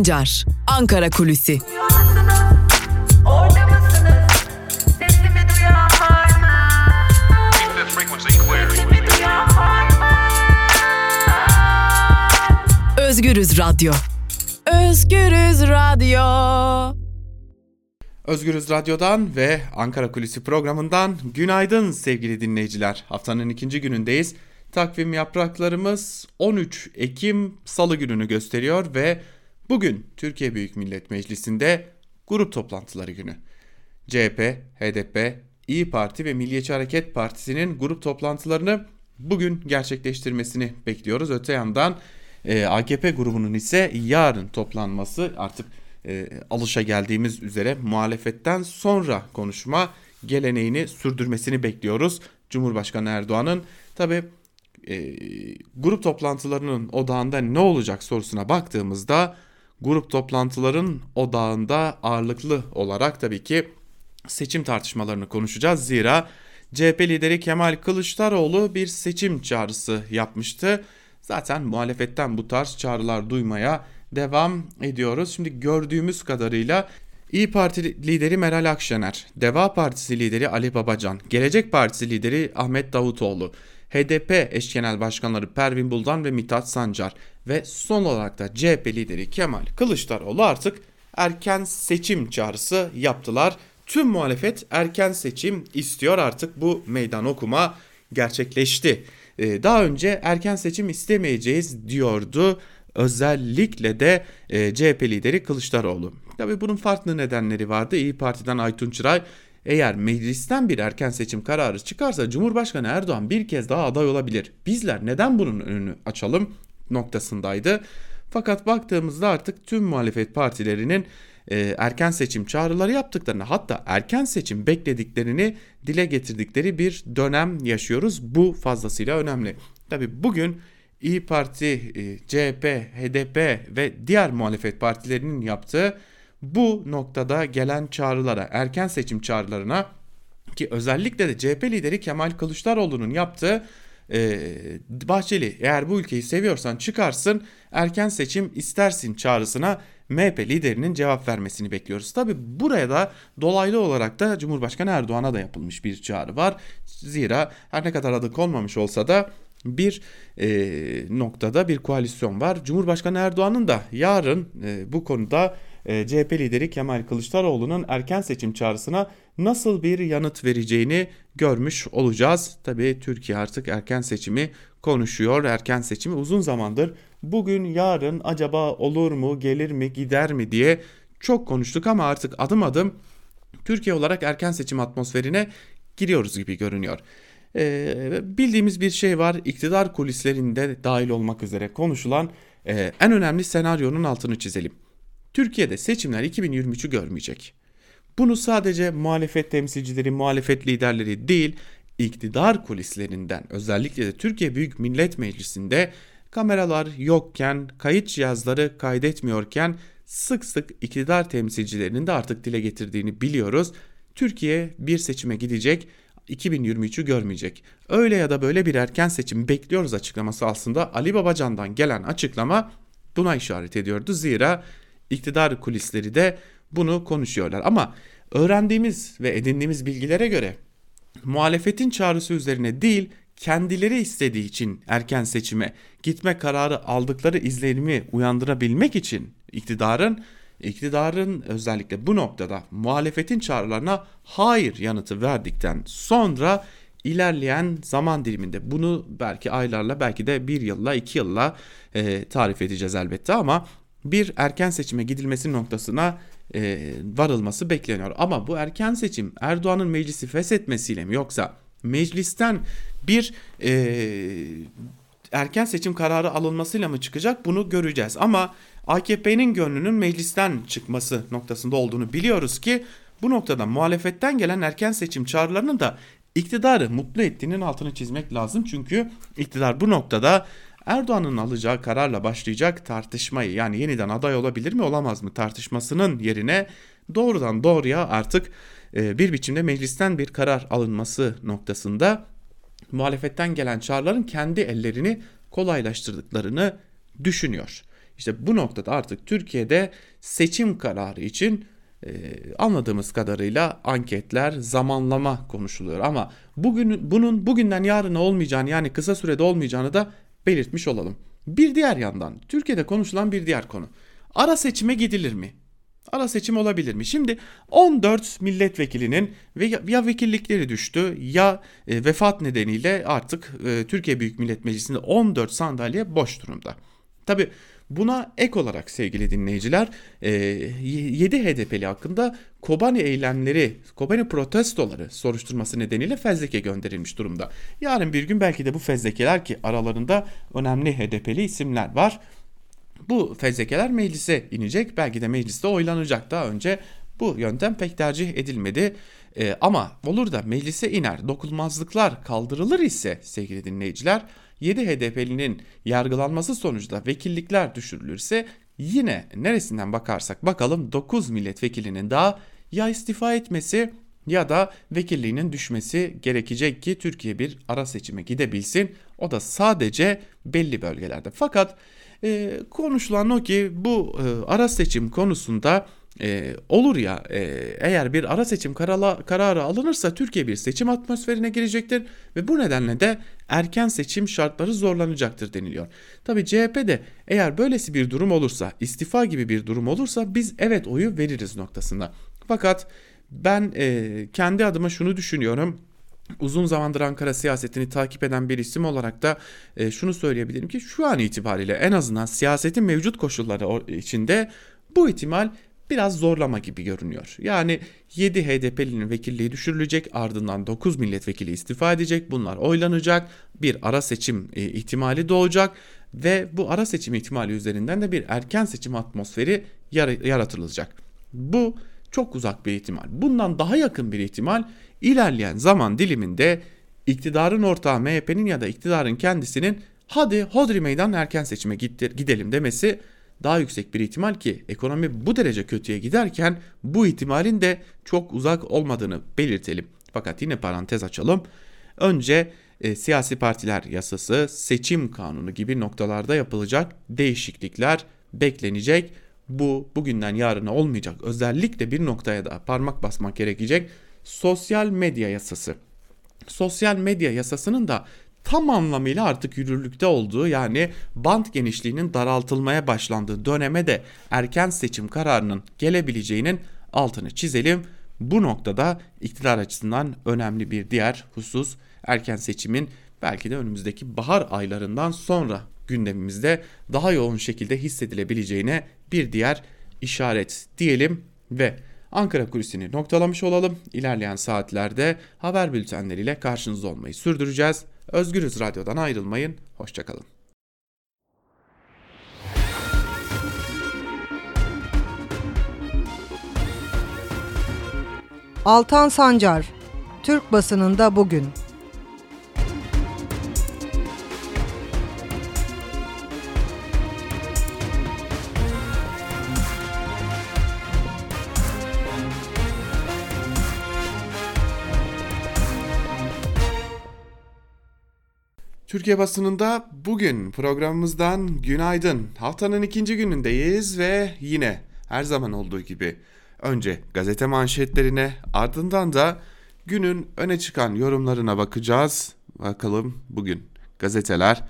Sancar, Ankara Kulüsi. Özgürüz Radyo. Özgürüz Radyo. Özgürüz Radyo'dan ve Ankara Kulisi programından günaydın sevgili dinleyiciler. Haftanın ikinci günündeyiz. Takvim yapraklarımız 13 Ekim Salı gününü gösteriyor ve bugün Türkiye Büyük Millet Meclisi'nde grup toplantıları günü. CHP, HDP, İyi Parti ve Milliyetçi Hareket Partisi'nin grup toplantılarını bugün gerçekleştirmesini bekliyoruz. Öte yandan e, AKP grubunun ise yarın toplanması artık e, alışa geldiğimiz üzere muhalefetten sonra konuşma geleneğini sürdürmesini bekliyoruz. Cumhurbaşkanı Erdoğan'ın tabi e, grup toplantılarının odağında ne olacak sorusuna baktığımızda grup toplantıların odağında ağırlıklı olarak tabii ki seçim tartışmalarını konuşacağız. Zira CHP lideri Kemal Kılıçdaroğlu bir seçim çağrısı yapmıştı. Zaten muhalefetten bu tarz çağrılar duymaya devam ediyoruz. Şimdi gördüğümüz kadarıyla İyi Parti lideri Meral Akşener, Deva Partisi lideri Ali Babacan, Gelecek Partisi lideri Ahmet Davutoğlu, HDP eş genel başkanları Pervin Buldan ve Mithat Sancar ve son olarak da CHP lideri Kemal Kılıçdaroğlu artık erken seçim çağrısı yaptılar. Tüm muhalefet erken seçim istiyor artık bu meydan okuma gerçekleşti. Ee, daha önce erken seçim istemeyeceğiz diyordu özellikle de e, CHP lideri Kılıçdaroğlu. Tabi bunun farklı nedenleri vardı. İyi Parti'den Aytun Çıray eğer meclisten bir erken seçim kararı çıkarsa Cumhurbaşkanı Erdoğan bir kez daha aday olabilir. Bizler neden bunun önünü açalım noktasındaydı. Fakat baktığımızda artık tüm muhalefet partilerinin e, erken seçim çağrıları yaptıklarını hatta erken seçim beklediklerini dile getirdikleri bir dönem yaşıyoruz. Bu fazlasıyla önemli. Tabi bugün İyi Parti, e, CHP, HDP ve diğer muhalefet partilerinin yaptığı bu noktada gelen çağrılara, erken seçim çağrılarına ki özellikle de CHP lideri Kemal Kılıçdaroğlu'nun yaptığı e, Bahçeli eğer bu ülkeyi seviyorsan çıkarsın erken seçim istersin çağrısına MHP liderinin cevap vermesini bekliyoruz. Tabi buraya da dolaylı olarak da Cumhurbaşkanı Erdoğan'a da yapılmış bir çağrı var. Zira her ne kadar adı konmamış olsa da bir e, noktada bir koalisyon var. Cumhurbaşkanı Erdoğan'ın da yarın e, bu konuda e, CHP lideri Kemal Kılıçdaroğlu'nun erken seçim çağrısına nasıl bir yanıt vereceğini görmüş olacağız. Tabii Türkiye artık erken seçimi konuşuyor. Erken seçimi uzun zamandır bugün yarın acaba olur mu gelir mi gider mi diye çok konuştuk ama artık adım adım Türkiye olarak erken seçim atmosferine giriyoruz gibi görünüyor. Ee, bildiğimiz bir şey var iktidar kulislerinde dahil olmak üzere konuşulan e, en önemli senaryonun altını çizelim. Türkiye'de seçimler 2023'ü görmeyecek. Bunu sadece muhalefet temsilcileri, muhalefet liderleri değil, iktidar kulislerinden özellikle de Türkiye Büyük Millet Meclisi'nde kameralar yokken, kayıt cihazları kaydetmiyorken sık sık iktidar temsilcilerinin de artık dile getirdiğini biliyoruz. Türkiye bir seçime gidecek 2023'ü görmeyecek. Öyle ya da böyle bir erken seçim bekliyoruz açıklaması aslında Ali Babacan'dan gelen açıklama buna işaret ediyordu. Zira iktidar kulisleri de bunu konuşuyorlar. Ama öğrendiğimiz ve edindiğimiz bilgilere göre muhalefetin çağrısı üzerine değil kendileri istediği için erken seçime gitme kararı aldıkları izlenimi uyandırabilmek için iktidarın iktidarın özellikle bu noktada muhalefetin çağrılarına hayır yanıtı verdikten sonra ilerleyen zaman diliminde bunu belki aylarla belki de bir yılla iki yılla e, tarif edeceğiz elbette ama bir erken seçime gidilmesi noktasına e, varılması bekleniyor. Ama bu erken seçim Erdoğan'ın meclisi feshetmesiyle mi yoksa meclisten bir e, erken seçim kararı alınmasıyla mı çıkacak bunu göreceğiz. Ama AKP'nin gönlünün meclisten çıkması noktasında olduğunu biliyoruz ki bu noktada muhalefetten gelen erken seçim çağrılarının da iktidarı mutlu ettiğinin altını çizmek lazım. Çünkü iktidar bu noktada Erdoğan'ın alacağı kararla başlayacak tartışmayı yani yeniden aday olabilir mi olamaz mı tartışmasının yerine doğrudan doğruya artık e, bir biçimde meclisten bir karar alınması noktasında muhalefetten gelen çağrıların kendi ellerini kolaylaştırdıklarını düşünüyor. İşte bu noktada artık Türkiye'de seçim kararı için e, anladığımız kadarıyla anketler, zamanlama konuşuluyor. Ama bugün bunun bugünden yarına olmayacağını yani kısa sürede olmayacağını da belirtmiş olalım. Bir diğer yandan Türkiye'de konuşulan bir diğer konu. Ara seçime gidilir mi? Ara seçim olabilir mi? Şimdi 14 milletvekilinin ve ya vekillikleri düştü ya e, vefat nedeniyle artık e, Türkiye Büyük Millet Meclisi'nde 14 sandalye boş durumda. Tabi buna ek olarak sevgili dinleyiciler 7 e, HDP'li hakkında Kobani eylemleri, Kobani protestoları soruşturması nedeniyle fezleke gönderilmiş durumda. Yarın bir gün belki de bu fezlekeler ki aralarında önemli HDP'li isimler var bu fezlekeler meclise inecek. Belki de mecliste oylanacak. Daha önce bu yöntem pek tercih edilmedi. Ee, ama olur da meclise iner, dokunmazlıklar kaldırılır ise sevgili dinleyiciler 7 HDP'linin yargılanması sonucunda vekillikler düşürülürse yine neresinden bakarsak bakalım 9 milletvekilinin daha ya istifa etmesi ya da vekilliğinin düşmesi gerekecek ki Türkiye bir ara seçime gidebilsin. O da sadece belli bölgelerde. Fakat e, konuşulan o ki bu e, ara seçim konusunda e, olur ya e, eğer bir ara seçim karala, kararı alınırsa Türkiye bir seçim atmosferine girecektir ve bu nedenle de erken seçim şartları zorlanacaktır deniliyor. Tabi CHP de eğer böylesi bir durum olursa istifa gibi bir durum olursa biz evet oyu veririz noktasında. Fakat ben e, kendi adıma şunu düşünüyorum uzun zamandır Ankara siyasetini takip eden bir isim olarak da e, şunu söyleyebilirim ki şu an itibariyle en azından siyasetin mevcut koşulları içinde bu ihtimal biraz zorlama gibi görünüyor. Yani 7 HDP'linin vekilliği düşürülecek ardından 9 milletvekili istifa edecek bunlar oylanacak bir ara seçim e, ihtimali doğacak ve bu ara seçim ihtimali üzerinden de bir erken seçim atmosferi yaratılacak. Bu çok uzak bir ihtimal. Bundan daha yakın bir ihtimal ilerleyen zaman diliminde iktidarın ortağı MHP'nin ya da iktidarın kendisinin hadi hodri meydan erken seçime gidelim demesi daha yüksek bir ihtimal ki ekonomi bu derece kötüye giderken bu ihtimalin de çok uzak olmadığını belirtelim. Fakat yine parantez açalım. Önce e, siyasi partiler yasası, seçim kanunu gibi noktalarda yapılacak değişiklikler beklenecek. Bu bugünden yarına olmayacak. Özellikle bir noktaya da parmak basmak gerekecek sosyal medya yasası. Sosyal medya yasasının da tam anlamıyla artık yürürlükte olduğu yani bant genişliğinin daraltılmaya başlandığı döneme de erken seçim kararının gelebileceğinin altını çizelim. Bu noktada iktidar açısından önemli bir diğer husus erken seçimin belki de önümüzdeki bahar aylarından sonra gündemimizde daha yoğun şekilde hissedilebileceğine bir diğer işaret diyelim ve Ankara kulisini noktalamış olalım. İlerleyen saatlerde haber bültenleriyle karşınızda olmayı sürdüreceğiz. Özgürüz Radyo'dan ayrılmayın. Hoşçakalın. Altan Sancar, Türk basınında bugün. Türkiye basınında bugün programımızdan günaydın. Haftanın ikinci günündeyiz ve yine her zaman olduğu gibi önce gazete manşetlerine ardından da günün öne çıkan yorumlarına bakacağız. Bakalım bugün gazeteler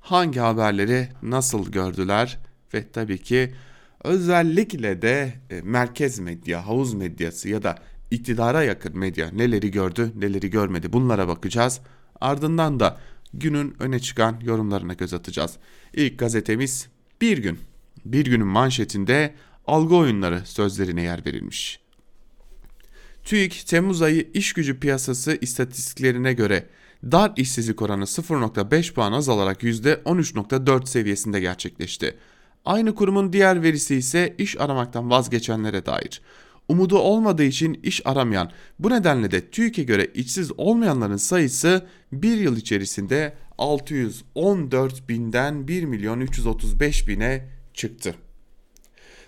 hangi haberleri nasıl gördüler ve tabii ki özellikle de e, merkez medya, havuz medyası ya da iktidara yakın medya neleri gördü, neleri görmedi bunlara bakacağız. Ardından da günün öne çıkan yorumlarına göz atacağız. İlk gazetemiz Bir Gün. Bir Günün manşetinde algı oyunları sözlerine yer verilmiş. TÜİK Temmuz ayı iş gücü piyasası istatistiklerine göre dar işsizlik oranı 0.5 puan azalarak %13.4 seviyesinde gerçekleşti. Aynı kurumun diğer verisi ise iş aramaktan vazgeçenlere dair umudu olmadığı için iş aramayan, bu nedenle de TÜİK'e göre işsiz olmayanların sayısı bir yıl içerisinde 614 binden 1 milyon 335 bine çıktı.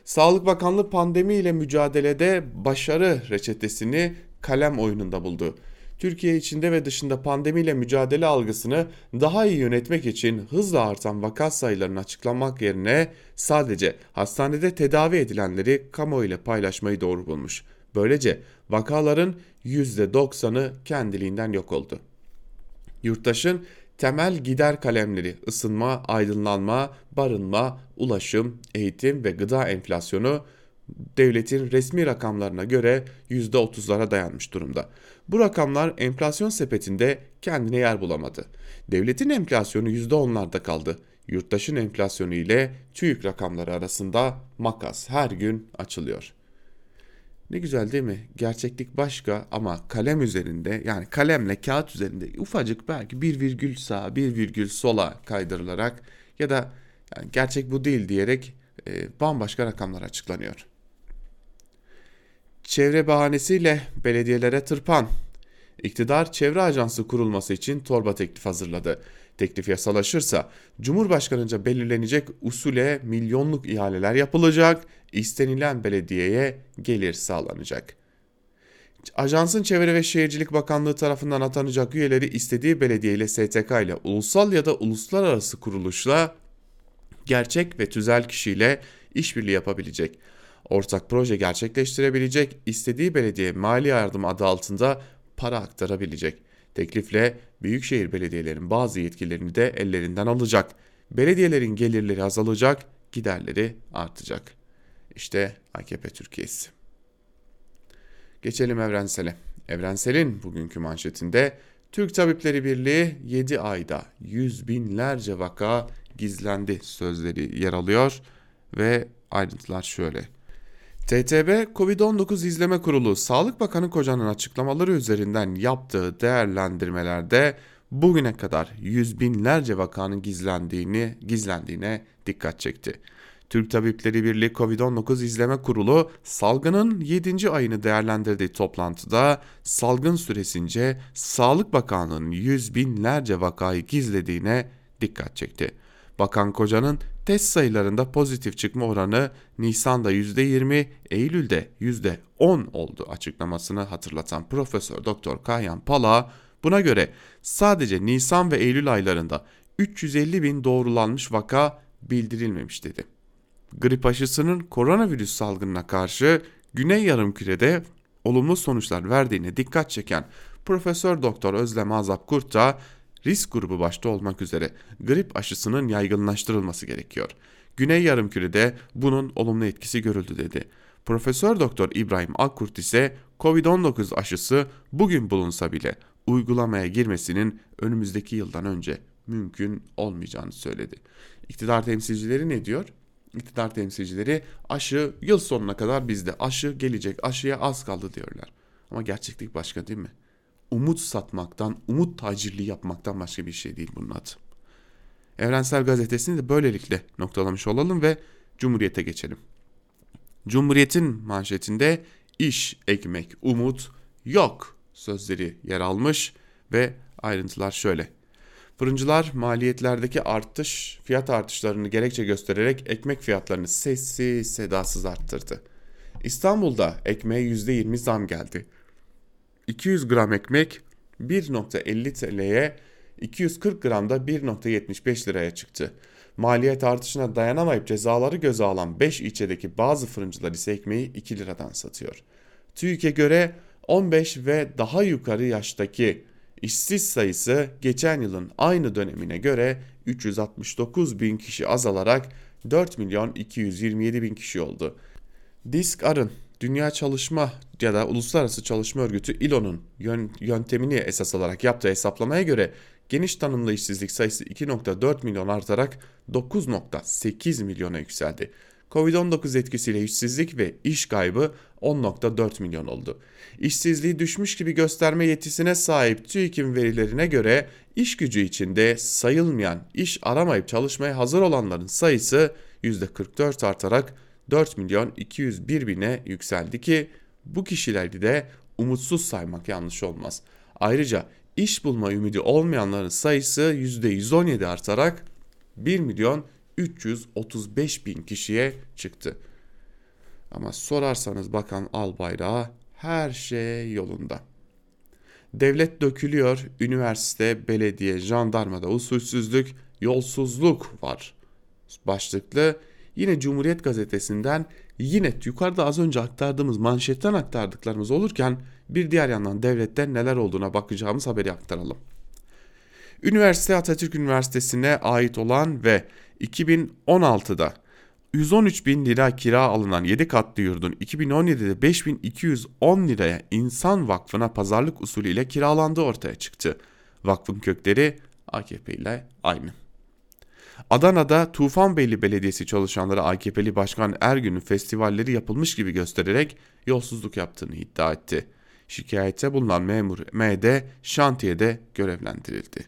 Sağlık Bakanlığı pandemi ile mücadelede başarı reçetesini kalem oyununda buldu. Türkiye içinde ve dışında pandemiyle mücadele algısını daha iyi yönetmek için hızla artan vaka sayılarını açıklamak yerine sadece hastanede tedavi edilenleri kamuoyuyla paylaşmayı doğru bulmuş. Böylece vakaların %90'ı kendiliğinden yok oldu. Yurttaşın temel gider kalemleri ısınma, aydınlanma, barınma, ulaşım, eğitim ve gıda enflasyonu devletin resmi rakamlarına göre %30'lara dayanmış durumda. Bu rakamlar enflasyon sepetinde kendine yer bulamadı. Devletin enflasyonu %10'larda kaldı. Yurttaşın enflasyonu ile TÜİK rakamları arasında makas her gün açılıyor. Ne güzel değil mi? Gerçeklik başka ama kalem üzerinde yani kalemle kağıt üzerinde ufacık belki bir virgül sağa bir virgül sola kaydırılarak ya da yani gerçek bu değil diyerek e, bambaşka rakamlar açıklanıyor. Çevre bahanesiyle belediyelere tırpan. İktidar çevre ajansı kurulması için torba teklif hazırladı. Teklif yasalaşırsa Cumhurbaşkanı'nca belirlenecek usule milyonluk ihaleler yapılacak, istenilen belediyeye gelir sağlanacak. Ajansın Çevre ve Şehircilik Bakanlığı tarafından atanacak üyeleri istediği belediye ile STK ile ulusal ya da uluslararası kuruluşla gerçek ve tüzel kişiyle işbirliği yapabilecek. Ortak proje gerçekleştirebilecek, istediği belediye mali yardım adı altında para aktarabilecek. Teklifle büyükşehir belediyelerinin bazı yetkilerini de ellerinden alacak. Belediyelerin gelirleri azalacak, giderleri artacak. İşte AKP Türkiye'si. Geçelim Evrensel'e. Evrensel'in bugünkü manşetinde Türk Tabipleri Birliği 7 ayda yüz binlerce vaka gizlendi sözleri yer alıyor ve ayrıntılar şöyle. TTB Covid-19 İzleme Kurulu Sağlık Bakanı Koca'nın açıklamaları üzerinden yaptığı değerlendirmelerde bugüne kadar yüz binlerce vakanın gizlendiğini gizlendiğine dikkat çekti. Türk Tabipleri Birliği Covid-19 İzleme Kurulu salgının 7. ayını değerlendirdiği toplantıda salgın süresince Sağlık Bakanlığı'nın yüz binlerce vakayı gizlediğine dikkat çekti. Bakan Koca'nın test sayılarında pozitif çıkma oranı Nisan'da %20, Eylül'de %10 oldu açıklamasını hatırlatan Profesör Doktor Kayhan Pala buna göre sadece Nisan ve Eylül aylarında 350 bin doğrulanmış vaka bildirilmemiş dedi. Grip aşısının koronavirüs salgınına karşı Güney Yarımküre'de olumlu sonuçlar verdiğine dikkat çeken Profesör Doktor Özlem Azap Kurt da risk grubu başta olmak üzere grip aşısının yaygınlaştırılması gerekiyor. Güney Yarımküre'de bunun olumlu etkisi görüldü dedi. Profesör Doktor İbrahim Akkurt ise Covid-19 aşısı bugün bulunsa bile uygulamaya girmesinin önümüzdeki yıldan önce mümkün olmayacağını söyledi. İktidar temsilcileri ne diyor? İktidar temsilcileri aşı yıl sonuna kadar bizde. Aşı gelecek. Aşıya az kaldı diyorlar. Ama gerçeklik başka değil mi? Umut satmaktan, umut tacirliği yapmaktan başka bir şey değil bunun adı. Evrensel Gazetesi'ni de böylelikle noktalamış olalım ve Cumhuriyet'e geçelim. Cumhuriyet'in manşetinde iş, ekmek, umut yok sözleri yer almış ve ayrıntılar şöyle. Fırıncılar maliyetlerdeki artış, fiyat artışlarını gerekçe göstererek ekmek fiyatlarını sessiz sedasız arttırdı. İstanbul'da ekmeğe %20 zam geldi. 200 gram ekmek 1.50 TL'ye 240 gramda 1.75 liraya çıktı. Maliyet artışına dayanamayıp cezaları göze alan 5 ilçedeki bazı fırıncılar ise ekmeği 2 liradan satıyor. TÜİK'e göre 15 ve daha yukarı yaştaki işsiz sayısı geçen yılın aynı dönemine göre 369 bin kişi azalarak 4 milyon 227 bin kişi oldu. Disk Arın Dünya Çalışma ya da Uluslararası Çalışma Örgütü ILO'nun yöntemini esas alarak yaptığı hesaplamaya göre geniş tanımlı işsizlik sayısı 2.4 milyon artarak 9.8 milyona yükseldi. Covid-19 etkisiyle işsizlik ve iş kaybı 10.4 milyon oldu. İşsizliği düşmüş gibi gösterme yetisine sahip TÜİK'in verilerine göre iş gücü içinde sayılmayan iş aramayıp çalışmaya hazır olanların sayısı %44 artarak 4 milyon 201 bine yükseldi ki bu kişileri de umutsuz saymak yanlış olmaz. Ayrıca iş bulma ümidi olmayanların sayısı %117 artarak 1 milyon 335 bin kişiye çıktı. Ama sorarsanız Bakan Albayrak'a her şey yolunda. Devlet dökülüyor, üniversite, belediye, jandarmada usulsüzlük, yolsuzluk var. Başlıklı yine Cumhuriyet Gazetesi'nden yine yukarıda az önce aktardığımız manşetten aktardıklarımız olurken bir diğer yandan devlette neler olduğuna bakacağımız haberi aktaralım. Üniversite Atatürk Üniversitesi'ne ait olan ve 2016'da 113 bin lira kira alınan 7 katlı yurdun 2017'de 5210 liraya İnsan Vakfı'na pazarlık usulüyle kiralandığı ortaya çıktı. Vakfın kökleri AKP ile aynı. Adana'da Tufanbeyli Belediyesi çalışanları AKP'li Başkan Ergün'ün festivalleri yapılmış gibi göstererek yolsuzluk yaptığını iddia etti. Şikayette bulunan memur MD şantiyede görevlendirildi.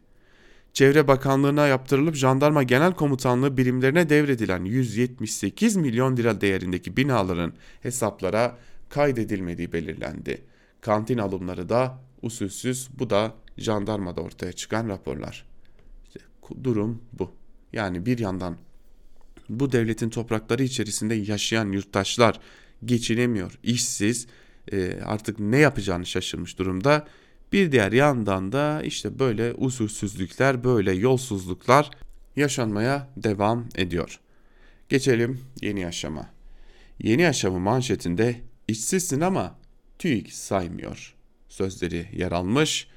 Çevre Bakanlığı'na yaptırılıp Jandarma Genel Komutanlığı birimlerine devredilen 178 milyon lira değerindeki binaların hesaplara kaydedilmediği belirlendi. Kantin alımları da usulsüz bu da jandarmada ortaya çıkan raporlar. İşte durum bu. Yani bir yandan bu devletin toprakları içerisinde yaşayan yurttaşlar geçinemiyor, işsiz, e, artık ne yapacağını şaşırmış durumda. Bir diğer yandan da işte böyle usulsüzlükler, böyle yolsuzluklar yaşanmaya devam ediyor. Geçelim yeni yaşama. Yeni yaşamı manşetinde işsizsin ama TÜİK saymıyor sözleri yer almış.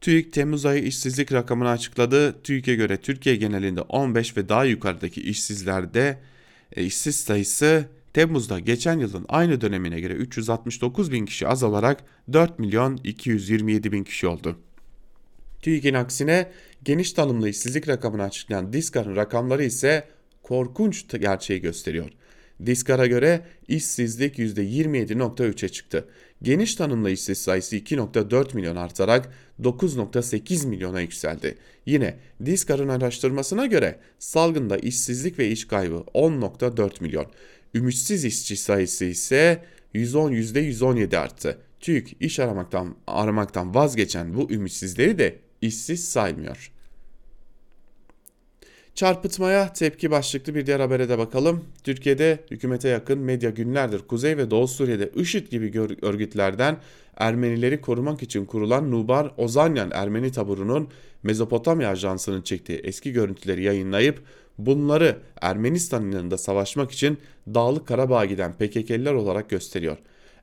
TÜİK Temmuz ayı işsizlik rakamını açıkladı. TÜİK'e göre Türkiye genelinde 15 ve daha yukarıdaki işsizlerde e, işsiz sayısı Temmuz'da geçen yılın aynı dönemine göre 369 bin kişi azalarak 4 milyon 227 bin kişi oldu. TÜİK'in aksine geniş tanımlı işsizlik rakamını açıklayan Diskar'ın rakamları ise korkunç gerçeği gösteriyor. Diskar'a göre işsizlik %27.3'e çıktı. Geniş tanımlı işsiz sayısı 2.4 milyon artarak 9.8 milyona yükseldi. Yine Diskar'ın araştırmasına göre salgında işsizlik ve iş kaybı 10.4 milyon. Ümitsiz işçi sayısı ise 110 %117 arttı. TÜİK iş aramaktan aramaktan vazgeçen bu ümitsizleri de işsiz saymıyor. Çarpıtmaya tepki başlıklı bir diğer habere de bakalım. Türkiye'de hükümete yakın medya günlerdir Kuzey ve Doğu Suriye'de IŞİD gibi örgütlerden Ermenileri korumak için kurulan Nubar Ozanyan Ermeni taburunun Mezopotamya Ajansı'nın çektiği eski görüntüleri yayınlayıp bunları Ermenistan'ın yanında savaşmak için Dağlık Karabağ'a giden PKK'liler olarak gösteriyor.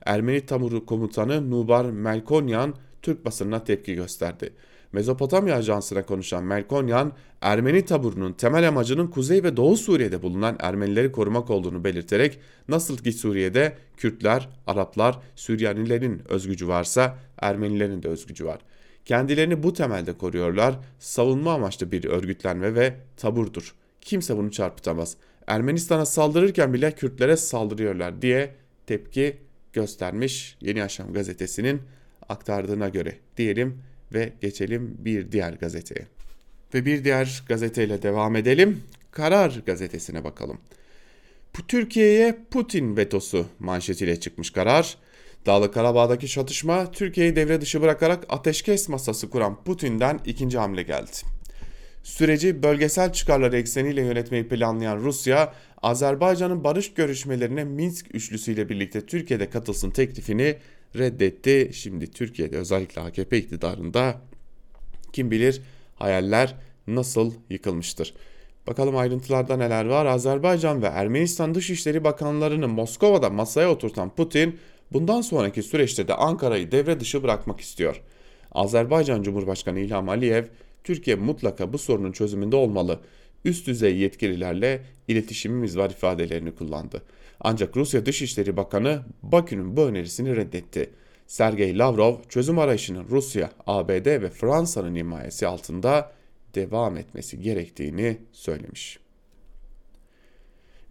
Ermeni taburu komutanı Nubar Melkonyan Türk basınına tepki gösterdi. Mezopotamya Ajansı'na konuşan Melkonyan, Ermeni taburunun temel amacının Kuzey ve Doğu Suriye'de bulunan Ermenileri korumak olduğunu belirterek nasıl ki Suriye'de Kürtler, Araplar, Süryanilerin özgücü varsa Ermenilerin de özgücü var. Kendilerini bu temelde koruyorlar, savunma amaçlı bir örgütlenme ve taburdur. Kimse bunu çarpıtamaz. Ermenistan'a saldırırken bile Kürtlere saldırıyorlar diye tepki göstermiş Yeni Yaşam gazetesinin aktardığına göre diyelim ve geçelim bir diğer gazeteye. Ve bir diğer gazeteyle devam edelim. Karar gazetesine bakalım. Türkiye'ye Putin vetosu manşetiyle çıkmış karar. Dağlı Karabağ'daki çatışma Türkiye'yi devre dışı bırakarak ateşkes masası kuran Putin'den ikinci hamle geldi. Süreci bölgesel çıkarları ekseniyle yönetmeyi planlayan Rusya, Azerbaycan'ın barış görüşmelerine Minsk üçlüsüyle birlikte Türkiye'de katılsın teklifini reddetti. Şimdi Türkiye'de özellikle AKP iktidarında kim bilir hayaller nasıl yıkılmıştır. Bakalım ayrıntılarda neler var. Azerbaycan ve Ermenistan Dışişleri Bakanlarını Moskova'da masaya oturtan Putin bundan sonraki süreçte de Ankara'yı devre dışı bırakmak istiyor. Azerbaycan Cumhurbaşkanı İlham Aliyev, Türkiye mutlaka bu sorunun çözümünde olmalı. Üst düzey yetkililerle iletişimimiz var ifadelerini kullandı. Ancak Rusya Dışişleri Bakanı Bakü'nün bu önerisini reddetti. Sergey Lavrov çözüm arayışının Rusya, ABD ve Fransa'nın himayesi altında devam etmesi gerektiğini söylemiş.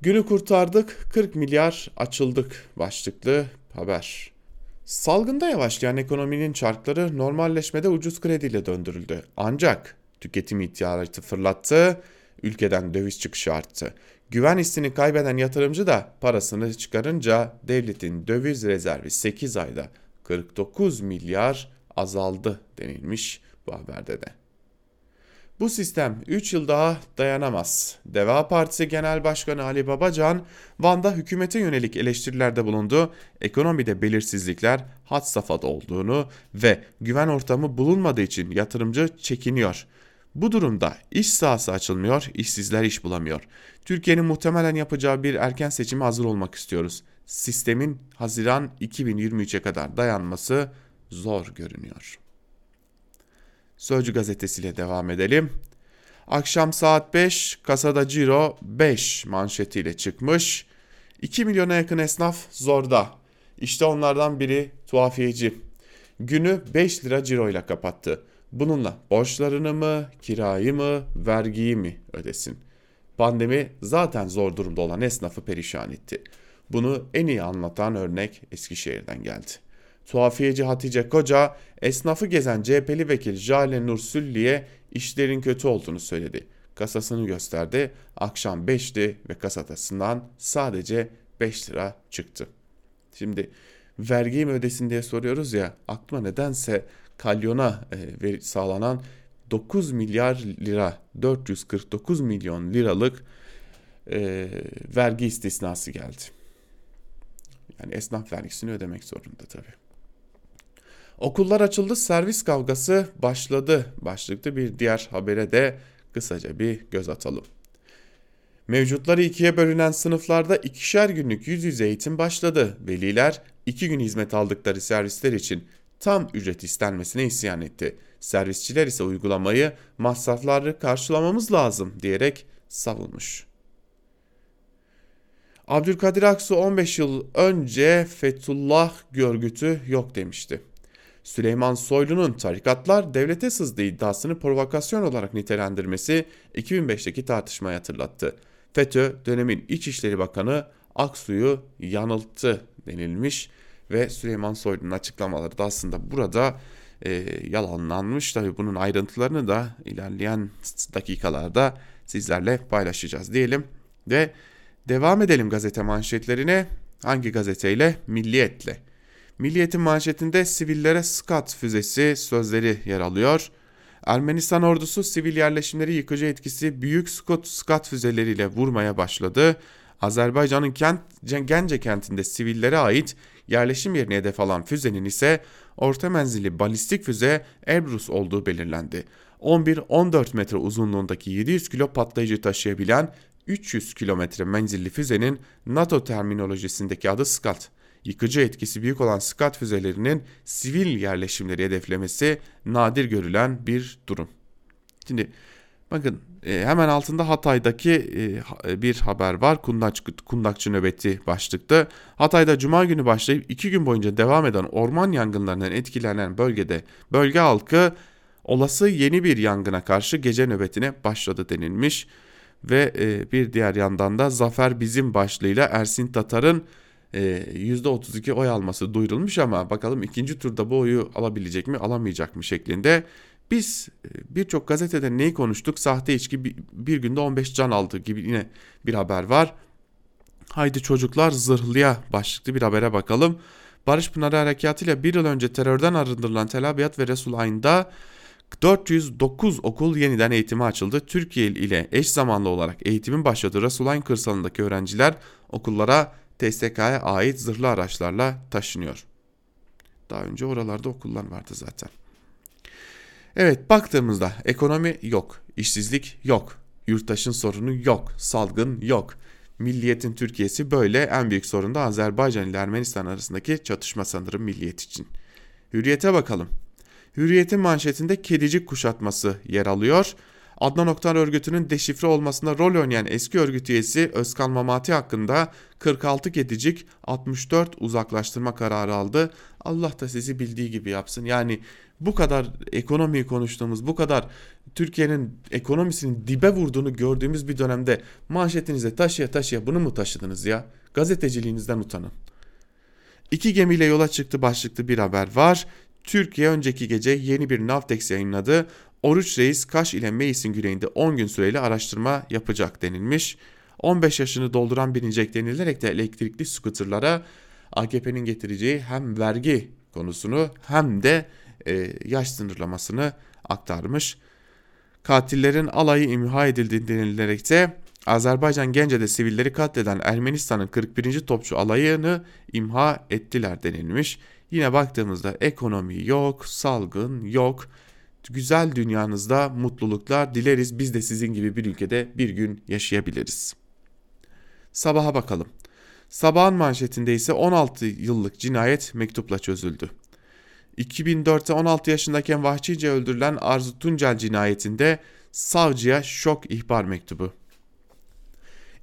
Günü kurtardık, 40 milyar açıldık başlıklı haber. Salgında yavaşlayan ekonominin çarkları normalleşmede ucuz krediyle döndürüldü. Ancak tüketim ihtiyacı fırlattı, ülkeden döviz çıkışı arttı. Güven hissini kaybeden yatırımcı da parasını çıkarınca devletin döviz rezervi 8 ayda 49 milyar azaldı denilmiş bu haberde de. Bu sistem 3 yıl daha dayanamaz. Deva Partisi Genel Başkanı Ali Babacan, Van'da hükümete yönelik eleştirilerde bulundu. Ekonomide belirsizlikler had safhada olduğunu ve güven ortamı bulunmadığı için yatırımcı çekiniyor. Bu durumda iş sahası açılmıyor, işsizler iş bulamıyor. Türkiye'nin muhtemelen yapacağı bir erken seçime hazır olmak istiyoruz. Sistemin Haziran 2023'e kadar dayanması zor görünüyor. Sözcü gazetesiyle devam edelim. Akşam saat 5 kasada ciro 5 manşetiyle çıkmış. 2 milyona yakın esnaf zorda. İşte onlardan biri tuhafiyeci. Günü 5 lira ciroyla kapattı. Bununla borçlarını mı, kirayı mı, vergiyi mi ödesin? Pandemi zaten zor durumda olan esnafı perişan etti. Bunu en iyi anlatan örnek Eskişehir'den geldi. Tuhafiyeci Hatice Koca, esnafı gezen CHP'li vekil Jale Nur Sülli'ye işlerin kötü olduğunu söyledi. Kasasını gösterdi. Akşam 5'ti ve kasatasından sadece 5 lira çıktı. Şimdi vergiyi mi ödesin diye soruyoruz ya aklıma nedense kalyona e, sağlanan 9 milyar lira 449 milyon liralık e, vergi istisnası geldi. Yani esnaf vergisini ödemek zorunda tabii. Okullar açıldı, servis kavgası başladı. Başlıklı bir diğer habere de kısaca bir göz atalım. Mevcutları ikiye bölünen sınıflarda ikişer günlük yüz yüze eğitim başladı. Veliler iki gün hizmet aldıkları servisler için tam ücret istenmesine isyan etti. Servisçiler ise uygulamayı masrafları karşılamamız lazım diyerek savunmuş. Abdülkadir Aksu 15 yıl önce Fethullah görgütü yok demişti. Süleyman Soylu'nun tarikatlar devlete sızdığı iddiasını provokasyon olarak nitelendirmesi 2005'teki tartışmayı hatırlattı. FETÖ dönemin İçişleri Bakanı Aksu'yu yanılttı denilmiş ve Süleyman Soylu'nun açıklamaları da aslında burada e, yalanlanmış. Tabi bunun ayrıntılarını da ilerleyen dakikalarda sizlerle paylaşacağız diyelim ve devam edelim gazete manşetlerine. Hangi gazeteyle? Milliyet'le. Milliyet'in manşetinde sivillere Skat füzesi sözleri yer alıyor. Ermenistan ordusu sivil yerleşimleri yıkıcı etkisi büyük Scott Skat füzeleriyle vurmaya başladı. Azerbaycan'ın kent, Gence kentinde sivillere ait yerleşim yerine hedef alan füzenin ise orta menzilli balistik füze Elbrus olduğu belirlendi. 11-14 metre uzunluğundaki 700 kilo patlayıcı taşıyabilen 300 kilometre menzilli füzenin NATO terminolojisindeki adı Skat yıkıcı etkisi büyük olan Scud füzelerinin sivil yerleşimleri hedeflemesi nadir görülen bir durum. Şimdi bakın e, hemen altında Hatay'daki e, bir haber var. Kundaç, kundakçı nöbeti başlıkta. Hatay'da cuma günü başlayıp iki gün boyunca devam eden orman yangınlarından etkilenen bölgede bölge halkı olası yeni bir yangına karşı gece nöbetine başladı denilmiş. Ve e, bir diğer yandan da Zafer Bizim başlığıyla Ersin Tatar'ın %32 e, oy alması duyurulmuş ama bakalım ikinci turda bu oyu alabilecek mi alamayacak mı şeklinde. Biz e, birçok gazetede neyi konuştuk? Sahte içki bir, günde 15 can aldı gibi yine bir haber var. Haydi çocuklar zırhlıya başlıklı bir habere bakalım. Barış Pınarı Harekatı ile bir yıl önce terörden arındırılan Tel Abyad ve Resulayn'da 409 okul yeniden eğitime açıldı. Türkiye ile eş zamanlı olarak eğitimin başladığı Resulayn kırsalındaki öğrenciler okullara TSK'ya ait zırhlı araçlarla taşınıyor. Daha önce oralarda okullar vardı zaten. Evet baktığımızda ekonomi yok, işsizlik yok, yurttaşın sorunu yok, salgın yok. Milliyetin Türkiye'si böyle en büyük sorun da Azerbaycan ile Ermenistan arasındaki çatışma sanırım milliyet için. Hürriyete bakalım. Hürriyet'in manşetinde kedicik kuşatması yer alıyor. Adnan Oktar örgütünün deşifre olmasında rol oynayan eski örgüt üyesi Özkan Mamati hakkında 46 kedicik 64 uzaklaştırma kararı aldı. Allah da sizi bildiği gibi yapsın. Yani bu kadar ekonomiyi konuştuğumuz, bu kadar Türkiye'nin ekonomisinin dibe vurduğunu gördüğümüz bir dönemde manşetinize taşıya taşıya bunu mu taşıdınız ya? Gazeteciliğinizden utanın. İki gemiyle yola çıktı başlıklı bir haber var. Türkiye önceki gece yeni bir Navtex yayınladı. Oruç Reis Kaş ile Meis'in güneyinde 10 gün süreli araştırma yapacak denilmiş. 15 yaşını dolduran binecek denilerek de elektrikli skuterlara AKP'nin getireceği hem vergi konusunu hem de e, yaş sınırlamasını aktarmış. Katillerin alayı imha edildi denilerek de Azerbaycan Gence'de sivilleri katleden Ermenistan'ın 41. topçu alayını imha ettiler denilmiş. Yine baktığımızda ekonomi yok, salgın yok. Güzel dünyanızda mutluluklar dileriz. Biz de sizin gibi bir ülkede bir gün yaşayabiliriz. Sabaha bakalım. Sabahın manşetinde ise 16 yıllık cinayet mektupla çözüldü. 2004'te 16 yaşındayken vahşice öldürülen Arzu Tuncel cinayetinde savcıya şok ihbar mektubu.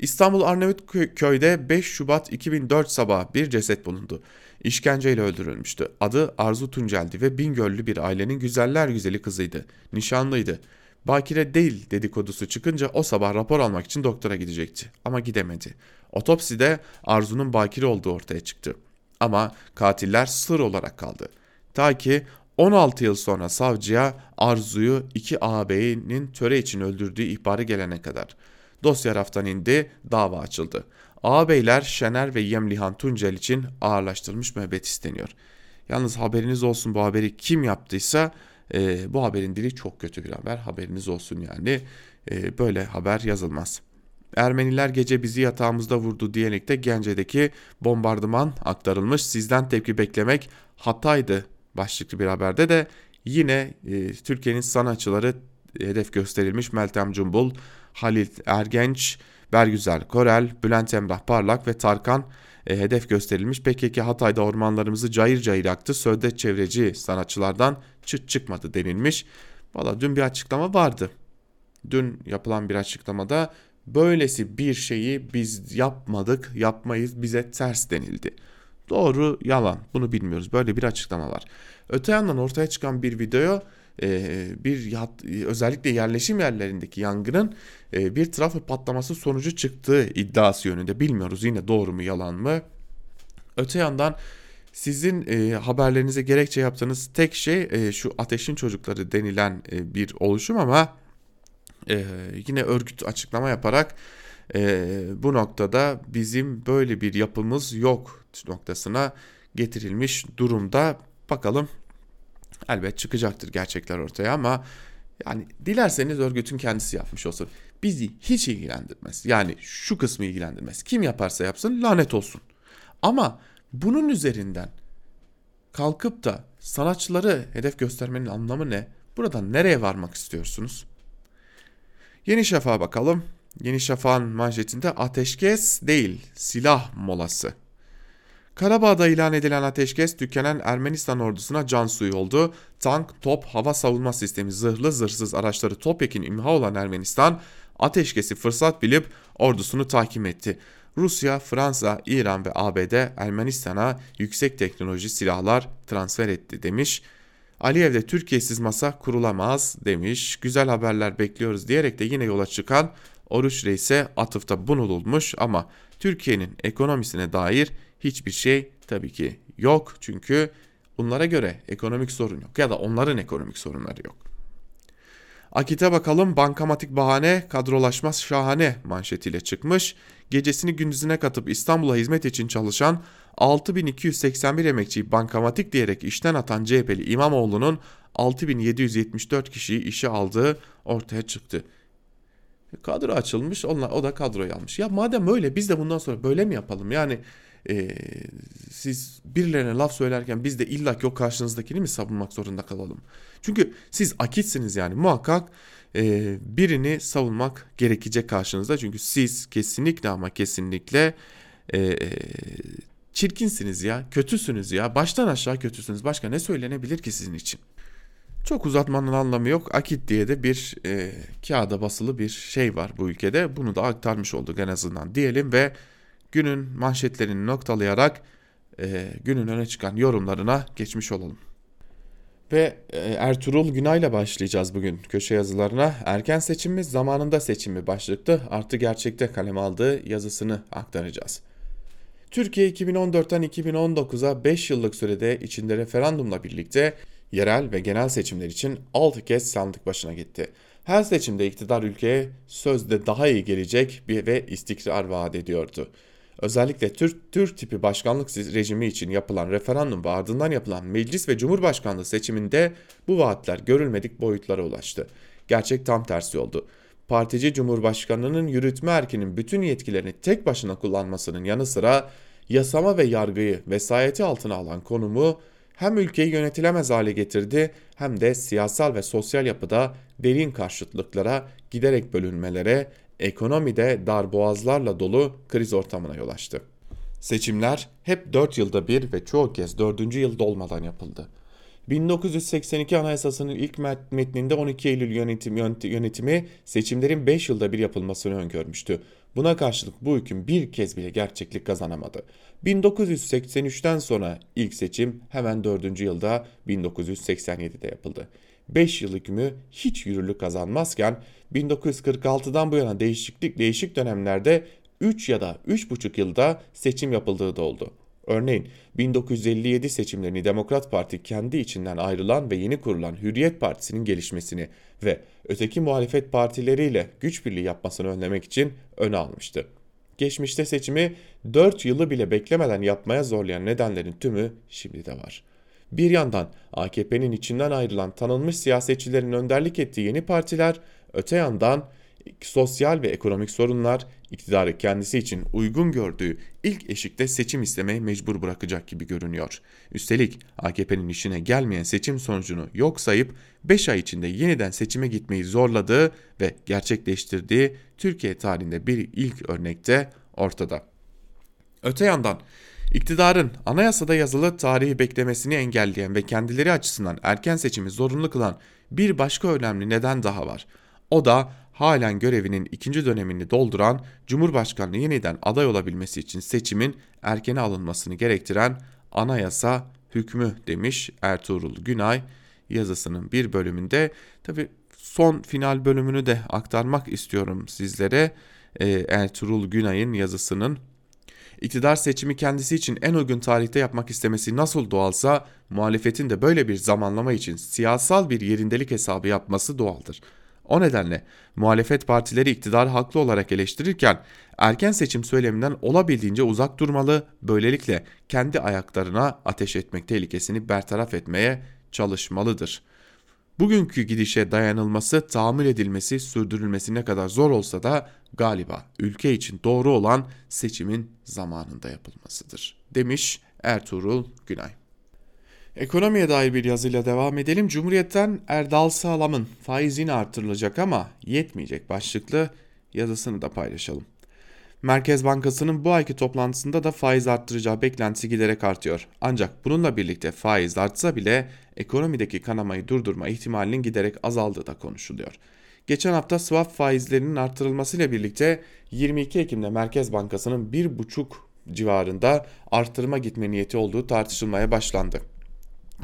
İstanbul Arnavutköy'de 5 Şubat 2004 sabahı bir ceset bulundu. İşkenceyle öldürülmüştü. Adı Arzu Tuncel'di ve Bingöllü bir ailenin güzeller güzeli kızıydı. Nişanlıydı. Bakire değil dedikodusu çıkınca o sabah rapor almak için doktora gidecekti. Ama gidemedi. Otopside Arzu'nun bakire olduğu ortaya çıktı. Ama katiller sır olarak kaldı. Ta ki 16 yıl sonra savcıya Arzu'yu iki ağabeyinin töre için öldürdüğü ihbarı gelene kadar. Dosya raftan indi, dava açıldı. Ağabeyler Şener ve Yemlihan Tuncel için ağırlaştırılmış müebbet isteniyor. Yalnız haberiniz olsun bu haberi kim yaptıysa e, bu haberin dili çok kötü bir haber. Haberiniz olsun yani e, böyle haber yazılmaz. Ermeniler gece bizi yatağımızda vurdu diyerek de Gence'deki bombardıman aktarılmış. Sizden tepki beklemek hataydı başlıklı bir haberde de yine e, Türkiye'nin sanatçıları hedef gösterilmiş Meltem Cumbul, Halil Ergenç, Bergüzel Korel, Bülent Emrah Parlak ve Tarkan e, hedef gösterilmiş. PKK Hatay'da ormanlarımızı cayır cayır yaktı. Sözde çevreci sanatçılardan çıt çıkmadı denilmiş. Valla dün bir açıklama vardı. Dün yapılan bir açıklamada böylesi bir şeyi biz yapmadık, yapmayız, bize ters denildi. Doğru, yalan bunu bilmiyoruz. Böyle bir açıklama var. Öte yandan ortaya çıkan bir video bir özellikle yerleşim yerlerindeki yangının e, bir trafo patlaması sonucu çıktığı iddiası yönünde. Bilmiyoruz yine doğru mu yalan mı. Öte yandan sizin e, haberlerinize gerekçe yaptığınız tek şey e, şu ateşin çocukları denilen e, bir oluşum ama e, yine örgüt açıklama yaparak e, bu noktada bizim böyle bir yapımız yok noktasına getirilmiş durumda. Bakalım elbet çıkacaktır gerçekler ortaya ama yani dilerseniz örgütün kendisi yapmış olsun. Bizi hiç ilgilendirmez. Yani şu kısmı ilgilendirmez. Kim yaparsa yapsın lanet olsun. Ama bunun üzerinden kalkıp da sanatçıları hedef göstermenin anlamı ne? Buradan nereye varmak istiyorsunuz? Yeni Şafak'a bakalım. Yeni Şafak'ın manşetinde ateşkes değil silah molası. Karabağ'da ilan edilen ateşkes tükenen Ermenistan ordusuna can suyu oldu. Tank, top, hava savunma sistemi, zırhlı zırhsız araçları topyekin imha olan Ermenistan ateşkesi fırsat bilip ordusunu tahkim etti. Rusya, Fransa, İran ve ABD Ermenistan'a yüksek teknoloji silahlar transfer etti demiş. Aliyev de Türkiye'siz masa kurulamaz demiş. Güzel haberler bekliyoruz diyerek de yine yola çıkan Oruç Reis'e atıfta bulunulmuş ama Türkiye'nin ekonomisine dair hiçbir şey tabii ki yok. Çünkü bunlara göre ekonomik sorun yok ya da onların ekonomik sorunları yok. Akit'e bakalım bankamatik bahane kadrolaşmaz şahane manşetiyle çıkmış. Gecesini gündüzüne katıp İstanbul'a hizmet için çalışan 6281 emekçiyi bankamatik diyerek işten atan CHP'li İmamoğlu'nun 6774 kişiyi işe aldığı ortaya çıktı. Kadro açılmış onlar, o da kadroyu almış. Ya madem öyle biz de bundan sonra böyle mi yapalım? Yani e, siz birilerine laf söylerken biz de illa ki o karşınızdakini mi savunmak zorunda kalalım? Çünkü siz akitsiniz yani muhakkak e, birini savunmak gerekecek karşınızda. Çünkü siz kesinlikle ama kesinlikle e, çirkinsiniz ya, kötüsünüz ya. Baştan aşağı kötüsünüz. Başka ne söylenebilir ki sizin için? Çok uzatmanın anlamı yok. Akit diye de bir e, kağıda basılı bir şey var bu ülkede. Bunu da aktarmış olduk en azından diyelim ve günün manşetlerini noktalayarak e, günün öne çıkan yorumlarına geçmiş olalım. Ve e, Ertuğrul Günay'la başlayacağız bugün köşe yazılarına. Erken seçim mi zamanında seçim mi başlıklı artı gerçekte kalem aldığı yazısını aktaracağız. Türkiye 2014'ten 2019'a 5 yıllık sürede içinde referandumla birlikte yerel ve genel seçimler için 6 kez sandık başına gitti. Her seçimde iktidar ülkeye sözde daha iyi gelecek bir ve istikrar vaat ediyordu. Özellikle Türk, Türk tipi başkanlık rejimi için yapılan referandum ve ardından yapılan meclis ve cumhurbaşkanlığı seçiminde bu vaatler görülmedik boyutlara ulaştı. Gerçek tam tersi oldu. Partici Cumhurbaşkanı'nın yürütme erkinin bütün yetkilerini tek başına kullanmasının yanı sıra yasama ve yargıyı vesayeti altına alan konumu hem ülkeyi yönetilemez hale getirdi hem de siyasal ve sosyal yapıda derin karşıtlıklara, giderek bölünmelere, ekonomide darboğazlarla dolu kriz ortamına yol açtı. Seçimler hep 4 yılda bir ve çoğu kez 4. yılda olmadan yapıldı. 1982 Anayasası'nın ilk metninde 12 Eylül yönetim, yönetimi seçimlerin 5 yılda bir yapılmasını öngörmüştü. Buna karşılık bu hüküm bir kez bile gerçeklik kazanamadı. 1983'ten sonra ilk seçim hemen 4. yılda 1987'de yapıldı. 5 yıl hükmü hiç yürürlük kazanmazken 1946'dan bu yana değişiklik değişik dönemlerde 3 ya da 3,5 yılda seçim yapıldığı da oldu. Örneğin 1957 seçimlerini Demokrat Parti kendi içinden ayrılan ve yeni kurulan Hürriyet Partisi'nin gelişmesini ve öteki muhalefet partileriyle güç birliği yapmasını önlemek için öne almıştı. Geçmişte seçimi 4 yılı bile beklemeden yapmaya zorlayan nedenlerin tümü şimdi de var. Bir yandan AKP'nin içinden ayrılan tanınmış siyasetçilerin önderlik ettiği yeni partiler, öte yandan sosyal ve ekonomik sorunlar iktidarı kendisi için uygun gördüğü ilk eşikte seçim istemeye mecbur bırakacak gibi görünüyor. Üstelik AKP'nin işine gelmeyen seçim sonucunu yok sayıp 5 ay içinde yeniden seçime gitmeyi zorladığı ve gerçekleştirdiği Türkiye tarihinde bir ilk örnekte ortada. Öte yandan iktidarın anayasada yazılı tarihi beklemesini engelleyen ve kendileri açısından erken seçimi zorunlu kılan bir başka önemli neden daha var. O da halen görevinin ikinci dönemini dolduran Cumhurbaşkanlığı yeniden aday olabilmesi için seçimin erkene alınmasını gerektiren anayasa hükmü demiş Ertuğrul Günay yazısının bir bölümünde. Tabi son final bölümünü de aktarmak istiyorum sizlere. Ee, Ertuğrul Günay'ın yazısının İktidar seçimi kendisi için en uygun tarihte yapmak istemesi nasıl doğalsa muhalefetin de böyle bir zamanlama için siyasal bir yerindelik hesabı yapması doğaldır. O nedenle muhalefet partileri iktidar haklı olarak eleştirirken erken seçim söyleminden olabildiğince uzak durmalı, böylelikle kendi ayaklarına ateş etmek tehlikesini bertaraf etmeye çalışmalıdır. Bugünkü gidişe dayanılması, tahammül edilmesi, sürdürülmesi ne kadar zor olsa da galiba ülke için doğru olan seçimin zamanında yapılmasıdır. Demiş Ertuğrul Günay. Ekonomiye dair bir yazıyla devam edelim. Cumhuriyet'ten Erdal Sağlam'ın faiz artırılacak ama yetmeyecek başlıklı yazısını da paylaşalım. Merkez Bankası'nın bu ayki toplantısında da faiz arttıracağı beklentisi giderek artıyor. Ancak bununla birlikte faiz artsa bile ekonomideki kanamayı durdurma ihtimalinin giderek azaldığı da konuşuluyor. Geçen hafta swap faizlerinin artırılmasıyla birlikte 22 Ekim'de Merkez Bankası'nın 1,5 civarında artırma gitme niyeti olduğu tartışılmaya başlandı.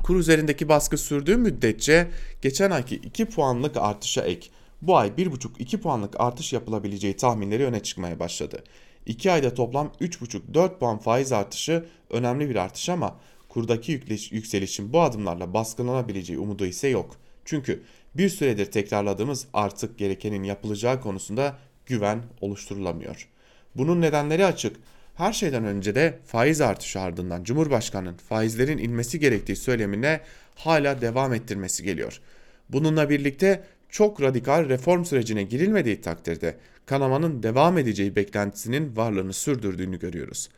Kur üzerindeki baskı sürdüğü müddetçe geçen ayki 2 puanlık artışa ek bu ay 1,5-2 puanlık artış yapılabileceği tahminleri öne çıkmaya başladı. 2 ayda toplam 3,5-4 puan faiz artışı önemli bir artış ama kurdaki yükselişin bu adımlarla baskılanabileceği umudu ise yok. Çünkü bir süredir tekrarladığımız artık gerekenin yapılacağı konusunda güven oluşturulamıyor. Bunun nedenleri açık. Her şeyden önce de faiz artışı ardından Cumhurbaşkanı'nın faizlerin inmesi gerektiği söylemine hala devam ettirmesi geliyor. Bununla birlikte çok radikal reform sürecine girilmediği takdirde kanamanın devam edeceği beklentisinin varlığını sürdürdüğünü görüyoruz.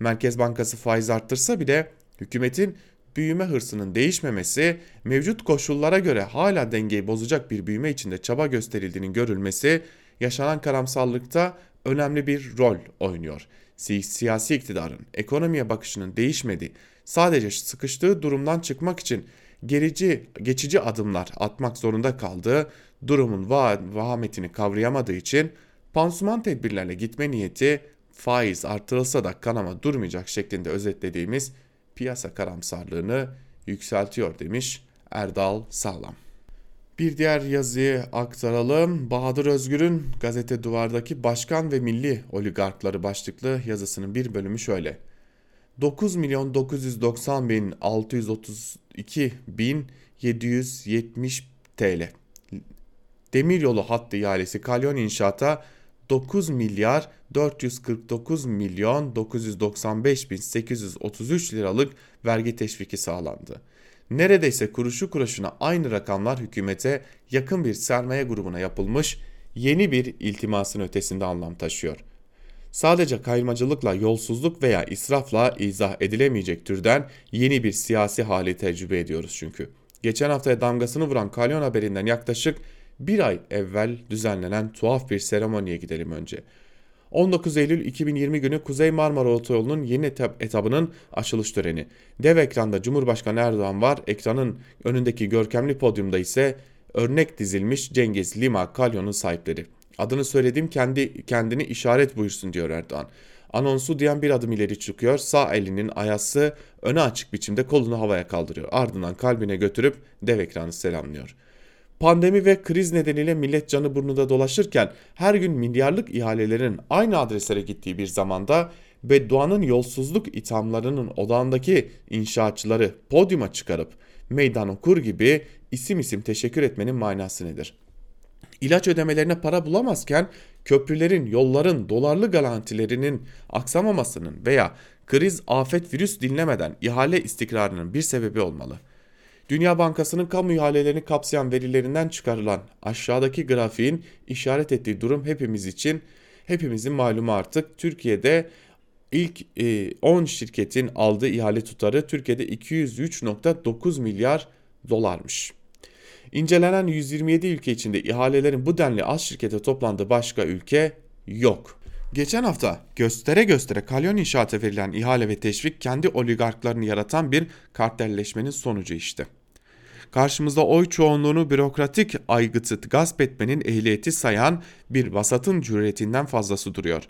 Merkez Bankası faiz arttırsa bile hükümetin büyüme hırsının değişmemesi, mevcut koşullara göre hala dengeyi bozacak bir büyüme içinde çaba gösterildiğinin görülmesi yaşanan karamsallıkta önemli bir rol oynuyor. Siyasi iktidarın ekonomiye bakışının değişmediği, sadece sıkıştığı durumdan çıkmak için gerici, geçici adımlar atmak zorunda kaldığı, durumun vahametini kavrayamadığı için pansuman tedbirlerle gitme niyeti faiz artırılsa da kanama durmayacak şeklinde özetlediğimiz piyasa karamsarlığını yükseltiyor demiş Erdal Sağlam. Bir diğer yazıyı aktaralım. Bahadır Özgür'ün gazete duvardaki başkan ve milli oligarkları başlıklı yazısının bir bölümü şöyle. 9 milyon 990 bin 632 bin 770 TL. Demiryolu hattı ihalesi Kalyon İnşaat'a 9 milyar 449 milyon 995 bin 833 liralık vergi teşviki sağlandı. Neredeyse kuruşu kuruşuna aynı rakamlar hükümete yakın bir sermaye grubuna yapılmış yeni bir iltimasın ötesinde anlam taşıyor. Sadece kayırmacılıkla, yolsuzluk veya israfla izah edilemeyecek türden yeni bir siyasi hali tecrübe ediyoruz çünkü. Geçen haftaya damgasını vuran Kalyon haberinden yaklaşık bir ay evvel düzenlenen tuhaf bir seremoniye gidelim önce. 19 Eylül 2020 günü Kuzey Marmara Otoyolu'nun yeni etap, etabının açılış töreni. Dev ekranda Cumhurbaşkanı Erdoğan var. Ekranın önündeki görkemli podyumda ise örnek dizilmiş Cengiz Lima Kalyon'un sahipleri. Adını söylediğim kendi kendini işaret buyursun diyor Erdoğan. Anonsu diyen bir adım ileri çıkıyor. Sağ elinin ayası öne açık biçimde kolunu havaya kaldırıyor. Ardından kalbine götürüp dev ekranı selamlıyor. Pandemi ve kriz nedeniyle millet canı burnunda dolaşırken her gün milyarlık ihalelerin aynı adreslere gittiği bir zamanda bedduanın yolsuzluk ithamlarının odağındaki inşaatçıları podyuma çıkarıp meydan okur gibi isim isim teşekkür etmenin manası nedir? İlaç ödemelerine para bulamazken köprülerin, yolların, dolarlı garantilerinin aksamamasının veya kriz, afet, virüs dinlemeden ihale istikrarının bir sebebi olmalı. Dünya Bankası'nın kamu ihalelerini kapsayan verilerinden çıkarılan aşağıdaki grafiğin işaret ettiği durum hepimiz için hepimizin malumu artık. Türkiye'de ilk 10 e, şirketin aldığı ihale tutarı Türkiye'de 203.9 milyar dolarmış. İncelenen 127 ülke içinde ihalelerin bu denli az şirkete toplandığı başka ülke yok. Geçen hafta göstere göstere kalyon inşaata verilen ihale ve teşvik kendi oligarklarını yaratan bir kartelleşmenin sonucu işte. Karşımızda oy çoğunluğunu bürokratik aygıtı gasp etmenin ehliyeti sayan bir vasatın cüretinden fazlası duruyor.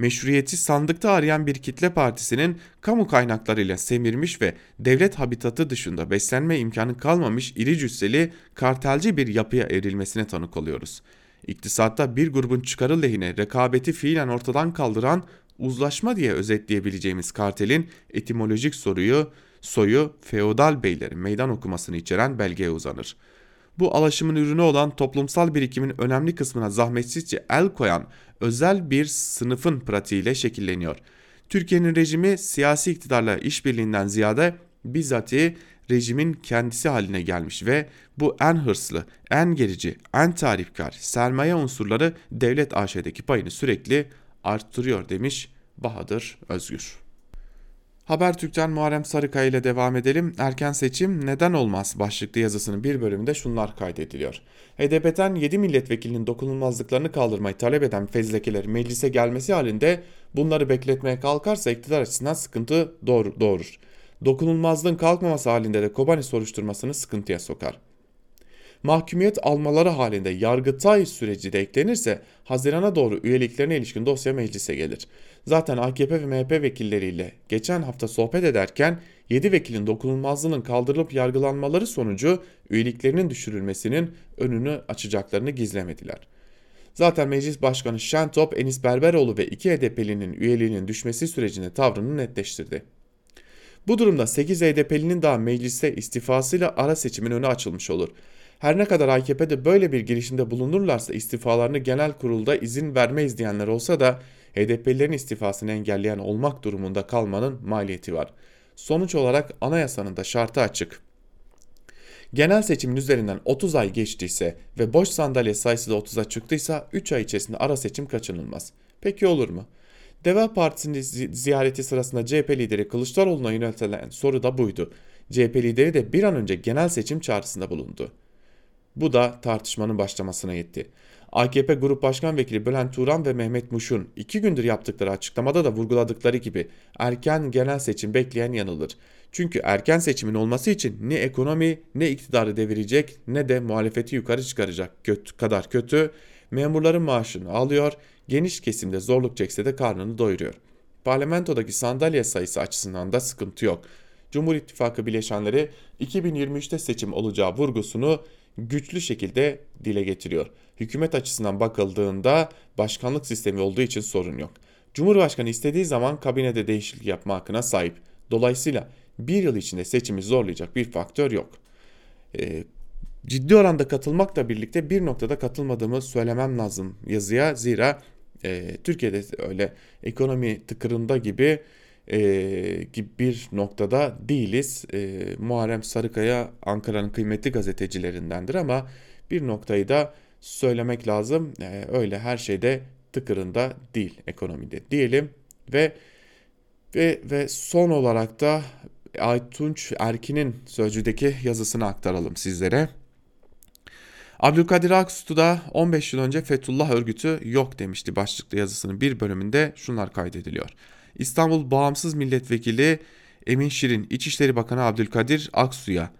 Meşruiyeti sandıkta arayan bir kitle partisinin kamu kaynaklarıyla semirmiş ve devlet habitatı dışında beslenme imkanı kalmamış iri cüsseli kartelci bir yapıya evrilmesine tanık oluyoruz. İktisatta bir grubun çıkarı lehine rekabeti fiilen ortadan kaldıran uzlaşma diye özetleyebileceğimiz kartelin etimolojik soruyu soyu feodal beylerin meydan okumasını içeren belgeye uzanır. Bu alaşımın ürünü olan toplumsal birikimin önemli kısmına zahmetsizce el koyan özel bir sınıfın pratiğiyle şekilleniyor. Türkiye'nin rejimi siyasi iktidarla işbirliğinden ziyade bizzati rejimin kendisi haline gelmiş ve bu en hırslı, en gerici, en tarifkar sermaye unsurları devlet AŞ'deki payını sürekli arttırıyor demiş Bahadır Özgür. Habertürk'ten Muharrem Sarıkaya ile devam edelim. Erken seçim neden olmaz başlıklı yazısının bir bölümünde şunlar kaydediliyor. HDP'den 7 milletvekilinin dokunulmazlıklarını kaldırmayı talep eden fezlekeler meclise gelmesi halinde bunları bekletmeye kalkarsa iktidar açısından sıkıntı doğur, doğurur. Dokunulmazlığın kalkmaması halinde de Kobani soruşturmasını sıkıntıya sokar mahkumiyet almaları halinde Yargıtay süreci de eklenirse Haziran'a doğru üyeliklerine ilişkin dosya meclise gelir. Zaten AKP ve MHP vekilleriyle geçen hafta sohbet ederken 7 vekilin dokunulmazlığının kaldırılıp yargılanmaları sonucu üyeliklerinin düşürülmesinin önünü açacaklarını gizlemediler. Zaten Meclis Başkanı Şentop, Enis Berberoğlu ve iki HDP'linin üyeliğinin düşmesi sürecinde tavrını netleştirdi. Bu durumda 8 HDP'linin daha mecliste istifasıyla ara seçimin önü açılmış olur. Her ne kadar AKP'de böyle bir girişimde bulunurlarsa istifalarını genel kurulda izin vermeyiz diyenler olsa da HDP'lilerin istifasını engelleyen olmak durumunda kalmanın maliyeti var. Sonuç olarak anayasanın da şartı açık. Genel seçimin üzerinden 30 ay geçtiyse ve boş sandalye sayısı da 30'a çıktıysa 3 ay içerisinde ara seçim kaçınılmaz. Peki olur mu? Deva Partisi'nin ziyareti sırasında CHP lideri Kılıçdaroğlu'na yöneltilen soru da buydu. CHP lideri de bir an önce genel seçim çağrısında bulundu. Bu da tartışmanın başlamasına yetti. AKP Grup Başkan Vekili Bülent Turan ve Mehmet Muş'un iki gündür yaptıkları açıklamada da vurguladıkları gibi erken genel seçim bekleyen yanılır. Çünkü erken seçimin olması için ne ekonomi ne iktidarı devirecek ne de muhalefeti yukarı çıkaracak kötü, kadar kötü memurların maaşını alıyor, geniş kesimde zorluk çekse de karnını doyuruyor. Parlamentodaki sandalye sayısı açısından da sıkıntı yok. Cumhur İttifakı bileşenleri 2023'te seçim olacağı vurgusunu güçlü şekilde dile getiriyor. Hükümet açısından bakıldığında başkanlık sistemi olduğu için sorun yok. Cumhurbaşkanı istediği zaman kabinede değişiklik yapma hakkına sahip. Dolayısıyla bir yıl içinde seçimi zorlayacak bir faktör yok. E, ciddi oranda katılmakla birlikte bir noktada katılmadığımı söylemem lazım yazıya. Zira e, Türkiye'de öyle ekonomi tıkırında gibi e, gibi bir noktada değiliz. E, Muharrem Sarıkaya Ankara'nın kıymetli gazetecilerindendir ama bir noktayı da söylemek lazım. E, öyle her şeyde tıkırında değil ekonomide diyelim ve ve ve son olarak da Aytunç Erkin'in Sözcü'deki yazısını aktaralım sizlere. Abdülkadir Aksu da 15 yıl önce Fethullah örgütü yok demişti başlıklı yazısının bir bölümünde şunlar kaydediliyor. İstanbul Bağımsız Milletvekili Emin Şirin, İçişleri Bakanı Abdülkadir Aksu'ya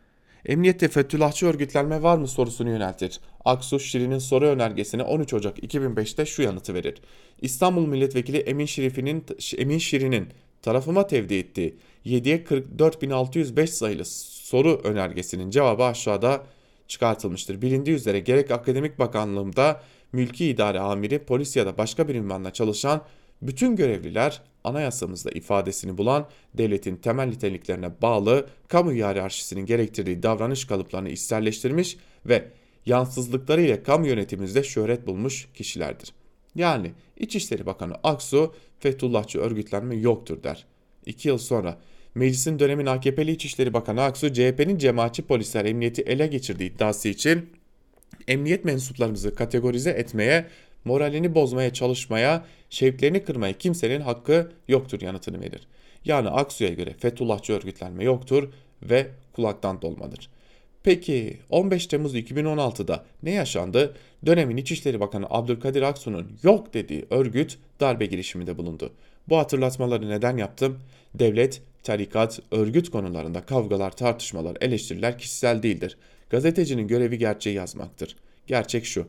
Emniyette Fethullahçı örgütlenme var mı sorusunu yöneltir. Aksu Şirin'in soru önergesine 13 Ocak 2005'te şu yanıtı verir. İstanbul Milletvekili Emin Şerif'inin Emin Şirin'in tarafıma tevdi ettiği 7'ye 44.605 sayılı soru önergesinin cevabı aşağıda çıkartılmıştır. Bilindiği üzere gerek Akademik Bakanlığımda mülki idare amiri, polis ya da başka bir ünvanla çalışan bütün görevliler anayasamızda ifadesini bulan devletin temel niteliklerine bağlı kamu hiyerarşisinin gerektirdiği davranış kalıplarını içselleştirmiş ve yansızlıklarıyla kamu yönetimimizde şöhret bulmuş kişilerdir. Yani İçişleri Bakanı Aksu Fethullahçı örgütlenme yoktur der. İki yıl sonra meclisin dönemin AKP'li İçişleri Bakanı Aksu CHP'nin cemaatçi polisler emniyeti ele geçirdiği iddiası için emniyet mensuplarımızı kategorize etmeye, moralini bozmaya çalışmaya, şevklerini kırmaya kimsenin hakkı yoktur yanıtını verir. Yani Aksu'ya göre Fethullahçı örgütlenme yoktur ve kulaktan dolmadır. Peki 15 Temmuz 2016'da ne yaşandı? Dönemin İçişleri Bakanı Abdülkadir Aksu'nun yok dediği örgüt darbe girişiminde bulundu. Bu hatırlatmaları neden yaptım? Devlet, tarikat, örgüt konularında kavgalar, tartışmalar, eleştiriler kişisel değildir. Gazetecinin görevi gerçeği yazmaktır. Gerçek şu.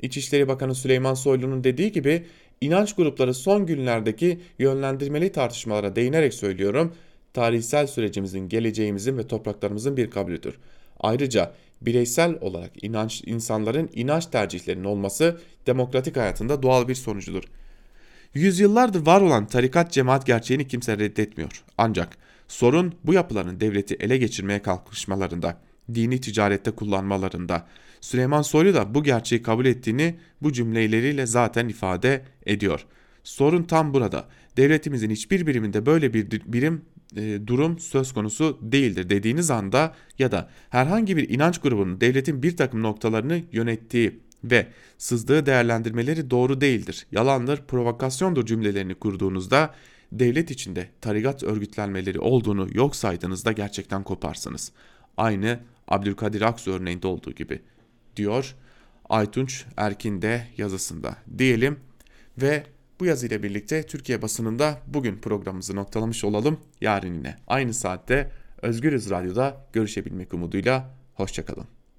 İçişleri Bakanı Süleyman Soylu'nun dediği gibi inanç grupları son günlerdeki yönlendirmeli tartışmalara değinerek söylüyorum, tarihsel sürecimizin, geleceğimizin ve topraklarımızın bir kabulüdür. Ayrıca bireysel olarak inanç insanların inanç tercihlerinin olması demokratik hayatında doğal bir sonucudur. Yüzyıllardır var olan tarikat cemaat gerçeğini kimse reddetmiyor. Ancak sorun bu yapıların devleti ele geçirmeye kalkışmalarında, dini ticarette kullanmalarında. Süleyman Soylu da bu gerçeği kabul ettiğini bu cümleleriyle zaten ifade ediyor. Sorun tam burada. Devletimizin hiçbir biriminde böyle bir birim e, durum söz konusu değildir dediğiniz anda ya da herhangi bir inanç grubunun devletin bir takım noktalarını yönettiği ve sızdığı değerlendirmeleri doğru değildir, yalandır, provokasyondur cümlelerini kurduğunuzda devlet içinde tarikat örgütlenmeleri olduğunu yok saydığınızda gerçekten koparsınız. Aynı Abdülkadir Aksu örneğinde olduğu gibi diyor Aytunç Erkin de yazısında diyelim ve bu yazıyla birlikte Türkiye basınında bugün programımızı noktalamış olalım. Yarın yine aynı saatte Özgürüz Radyo'da görüşebilmek umuduyla hoşçakalın.